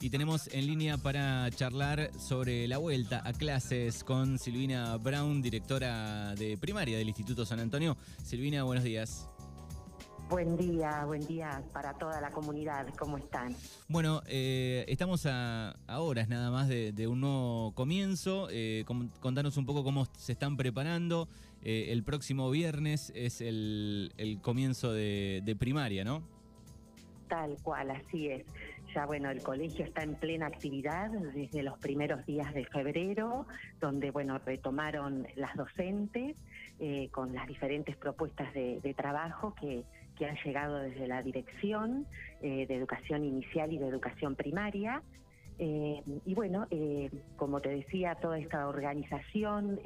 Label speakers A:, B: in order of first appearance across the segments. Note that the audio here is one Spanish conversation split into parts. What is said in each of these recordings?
A: y tenemos en línea para charlar sobre la vuelta a clases con Silvina Brown, directora de primaria del Instituto San Antonio. Silvina, buenos días.
B: Buen día, buen día para toda la comunidad. ¿Cómo están?
A: Bueno, eh, estamos a, horas nada más de, un nuevo comienzo. Eh, contanos un poco cómo se están preparando. Eh, el próximo viernes es el, comienzo de, de primaria, ¿no?
B: Tal cual, así es. Ya bueno, el colegio está en plena actividad desde los primeros días de febrero, donde bueno, retomaron las docentes eh, con las diferentes propuestas de, trabajo que, que, han llegado desde la dirección eh, de educación inicial y de educación primaria. Eh, y bueno, como te decía, toda esta organización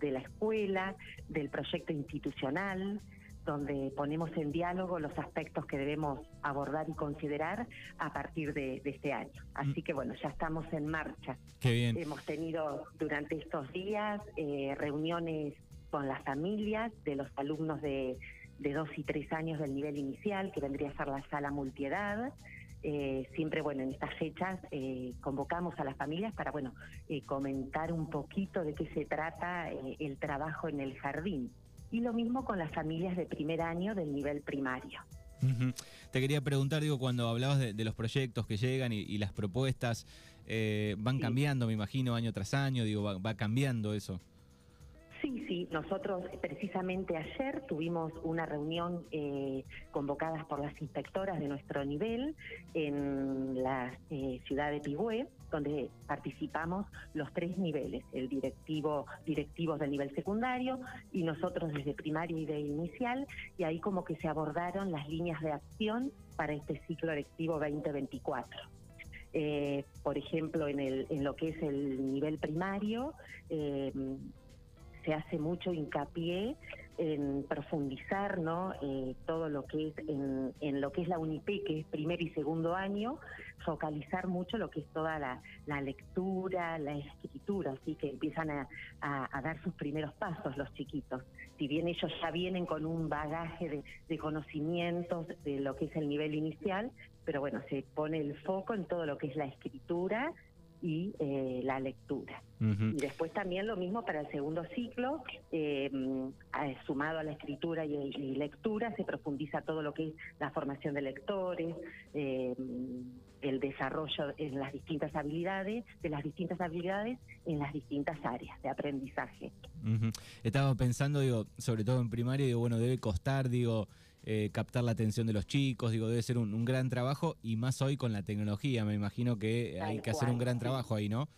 B: de la escuela, del proyecto institucional, donde ponemos en diálogo los aspectos que debemos abordar y considerar a partir de, este año. Así que bueno, ya estamos en marcha.
A: Qué bien.
B: Hemos tenido durante estos días eh, reuniones con las familias de los alumnos de, dos y tres años del nivel inicial, que vendría a ser la sala multiedad. Eh, siempre, bueno, en estas fechas eh, convocamos a las familias para, bueno, comentar un poquito de qué se trata el trabajo en el jardín y lo mismo con las familias de primer año del nivel primario.
A: Te quería preguntar, digo, cuando hablabas de, los proyectos que llegan y, las propuestas, eh, van cambiando, me imagino, año tras año, digo, va cambiando eso.
B: Sí, sí, nosotros precisamente ayer tuvimos una reunión eh, convocadas por las inspectoras de nuestro nivel en la eh, ciudad de Pigüé, donde participamos los tres niveles, el directivo, directivos del nivel secundario y nosotros desde primaria y de inicial, y ahí como que se abordaron las líneas de acción para este ciclo lectivo 2024. Eh, por ejemplo, en, el, en lo que es el nivel primario, eh, se hace mucho hincapié en profundizar ¿no? Eh, todo lo que es en, lo que es la UNIP, que es primer y segundo año, focalizar mucho lo que es toda la, lectura, la escritura, así que empiezan a, dar sus primeros pasos los chiquitos. Si bien ellos ya vienen con un bagaje de, de conocimientos de lo que es el nivel inicial, pero bueno, se pone el foco en todo lo que es la escritura y eh, la lectura. Y después también lo mismo para el segundo ciclo, eh, sumado a la escritura y, lectura, se profundiza todo lo que es la formación de lectores, eh, el desarrollo en las distintas habilidades, de las distintas habilidades en las distintas áreas de aprendizaje.
A: Estaba pensando, digo, sobre todo en primaria, digo, bueno, debe costar, digo, eh, captar la atención de los chicos, digo, debe ser un, gran trabajo y más hoy con la tecnología, me imagino que hay que hacer un gran trabajo ahí, ¿no?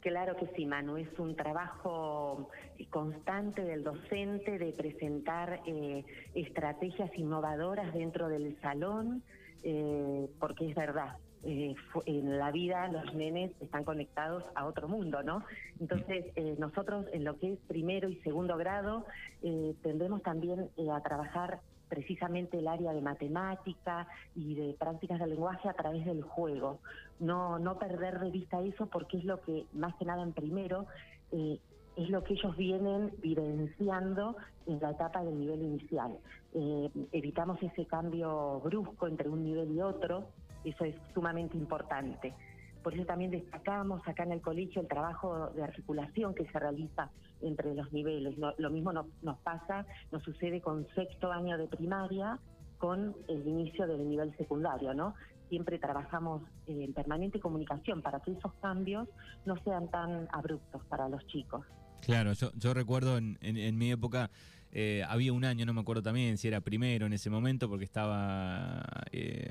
B: Claro que sí, Manu, es un trabajo constante del docente de presentar eh, estrategias innovadoras dentro del salón, eh, porque es verdad, eh, en la vida los nenes están conectados a otro mundo, ¿no? Entonces, nosotros en lo que es primero y segundo grado tendremos también a trabajar precisamente el área de matemática y de prácticas del lenguaje a través del juego. No, no perder de vista eso porque es lo que, más que nada en primero, eh, es lo que ellos vienen vivenciando en la etapa del nivel inicial. Eh, evitamos ese cambio brusco entre un nivel y otro, eso es sumamente importante. Por eso también destacamos acá en el colegio el trabajo de articulación que se realiza entre los niveles. Lo, mismo nos, pasa, nos sucede con sexto año de primaria, con el inicio del nivel secundario, ¿no? Siempre trabajamos en permanente comunicación para que esos cambios no sean tan abruptos para los chicos.
A: Claro, yo, yo recuerdo en, en, mi época, eh, había un año, no me acuerdo también si era primero en ese momento, porque estaba eh,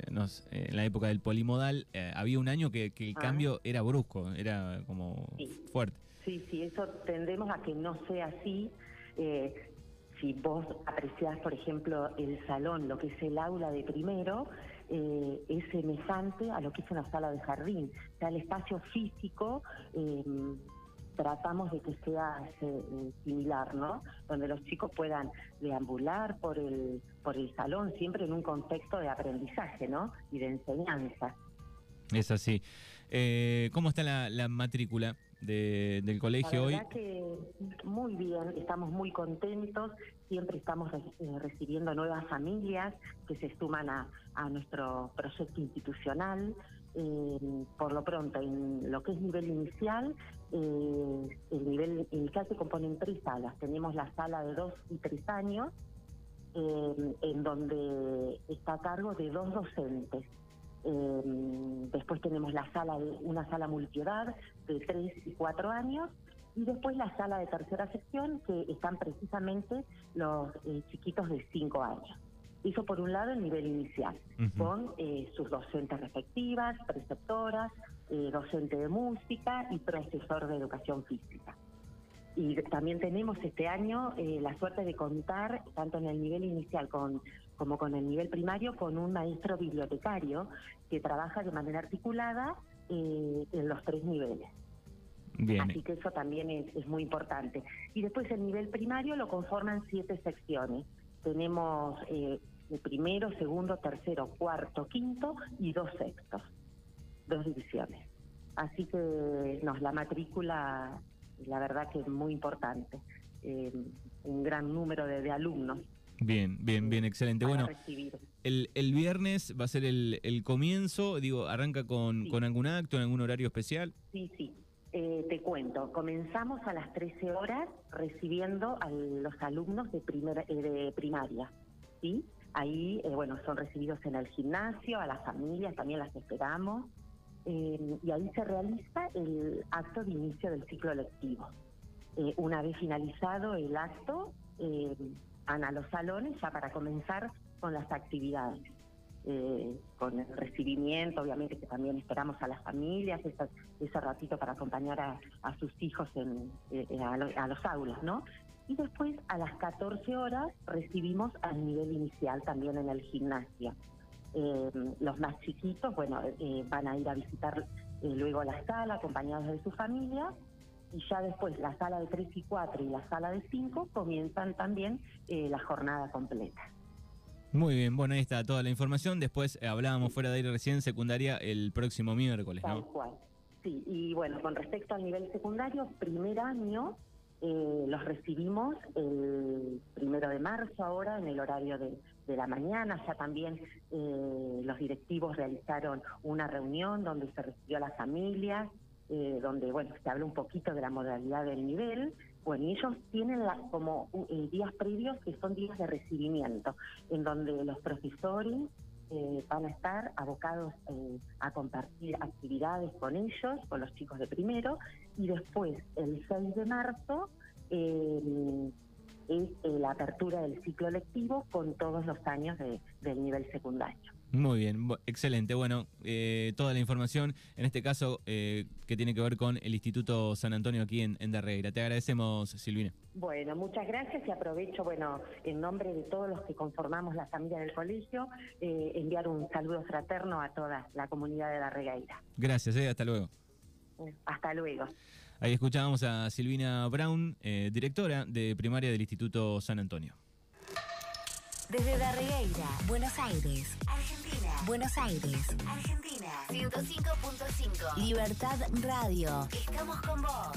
A: en la época del polimodal, eh, había un año que, el ah. cambio era brusco, era como fuerte.
B: Sí, sí, eso tendemos a que no sea así. si vos apreciás, por ejemplo, el salón, lo que es el aula de primero, es semejante a lo que es una sala de jardín. O sea, el espacio físico tratamos de que sea eh, similar, ¿no? Donde los chicos puedan deambular por el, por el salón, siempre en un contexto de aprendizaje, ¿no? Y de enseñanza.
A: Es así. Eh, ¿Cómo está la, matrícula del colegio hoy?
B: que muy bien, estamos muy contentos, siempre estamos eh, recibiendo nuevas familias que se suman a, nuestro proyecto institucional. por lo pronto, en lo que es nivel inicial, el nivel inicial se compone en tres salas. Tenemos la sala de dos y tres años, en donde está a cargo de dos docentes. después tenemos la sala de una sala multiedad de tres y cuatro años y después la sala de tercera sección que están precisamente los eh, chiquitos de cinco años. Eso por un lado el nivel inicial, con eh, sus docentes respectivas, preceptoras, eh, docente de música y profesor de educación física. Y también tenemos este año eh, la suerte de contar, tanto en el nivel inicial con, como con el nivel primario, con un maestro bibliotecario que trabaja de manera articulada eh, en los tres niveles. Así que eso también es, muy importante. Y después el nivel primario lo conforman siete secciones. Tenemos eh, el primero, segundo, tercero, cuarto, quinto y dos sextos, dos divisiones. Así que nos la matrícula la verdad que es muy importante. Eh, un gran número de, alumnos.
A: Bien, bien, bien, excelente. Bueno, el, el, viernes va a ser el, el comienzo, digo, ¿arranca con, con algún acto, en algún horario especial?
B: Sí, sí. Eh, te cuento, comenzamos a las 13 horas recibiendo a los alumnos de, primera, eh, de primaria, ¿sí? Ahí, bueno, son recibidos en el gimnasio, a las familias también las esperamos. Eh, y ahí se realiza el acto de inicio del ciclo lectivo. Eh, una vez finalizado el acto, eh, van a los salones ya para comenzar con las actividades. Con el recibimiento, obviamente que también esperamos a las familias, ese, ratito para acompañar a, sus hijos en, a, a, los aulas, ¿no? Y después a las 14 horas recibimos al nivel inicial también en el gimnasio. Eh, los más chiquitos, bueno, eh, van a ir a visitar eh, luego la sala acompañados de su familia y ya después la sala de 3 y 4 y la sala de 5 comienzan también la jornada completa.
A: Muy bien, bueno, ahí está toda la información. Después hablábamos fuera de aire recién secundaria el próximo miércoles,
B: ¿no? Tal cual. Sí, y bueno, con respecto al nivel secundario, primer año eh, los recibimos el primero de marzo ahora en el horario de, la mañana. Ya también eh, los directivos realizaron una reunión donde se recibió a las familias, eh, donde bueno se habla un poquito de la modalidad del nivel. Bueno, ellos tienen como días previos que son días de recibimiento, en donde los profesores eh, van a estar abocados eh, a compartir actividades con ellos, con los chicos de primero, y después, el 6 de marzo, eh, es la apertura del ciclo lectivo con todos los años del nivel secundario.
A: Muy bien, excelente. Bueno, eh, toda la información, en este caso, eh, que tiene que ver con el Instituto San Antonio aquí en, en Darreira. Te agradecemos, Silvina.
B: Bueno, muchas gracias y aprovecho, bueno, en nombre de todos los que conformamos la familia del colegio, eh, enviar un saludo fraterno a toda la comunidad de Darreira.
A: Gracias, hasta luego.
B: Hasta luego.
A: Ahí escuchábamos a Silvina Brown, directora de primaria del Instituto San Antonio.
C: Desde Darreira, Buenos Aires, Argentina. Buenos Aires, Argentina. 105.5. Libertad Radio. Estamos con vos.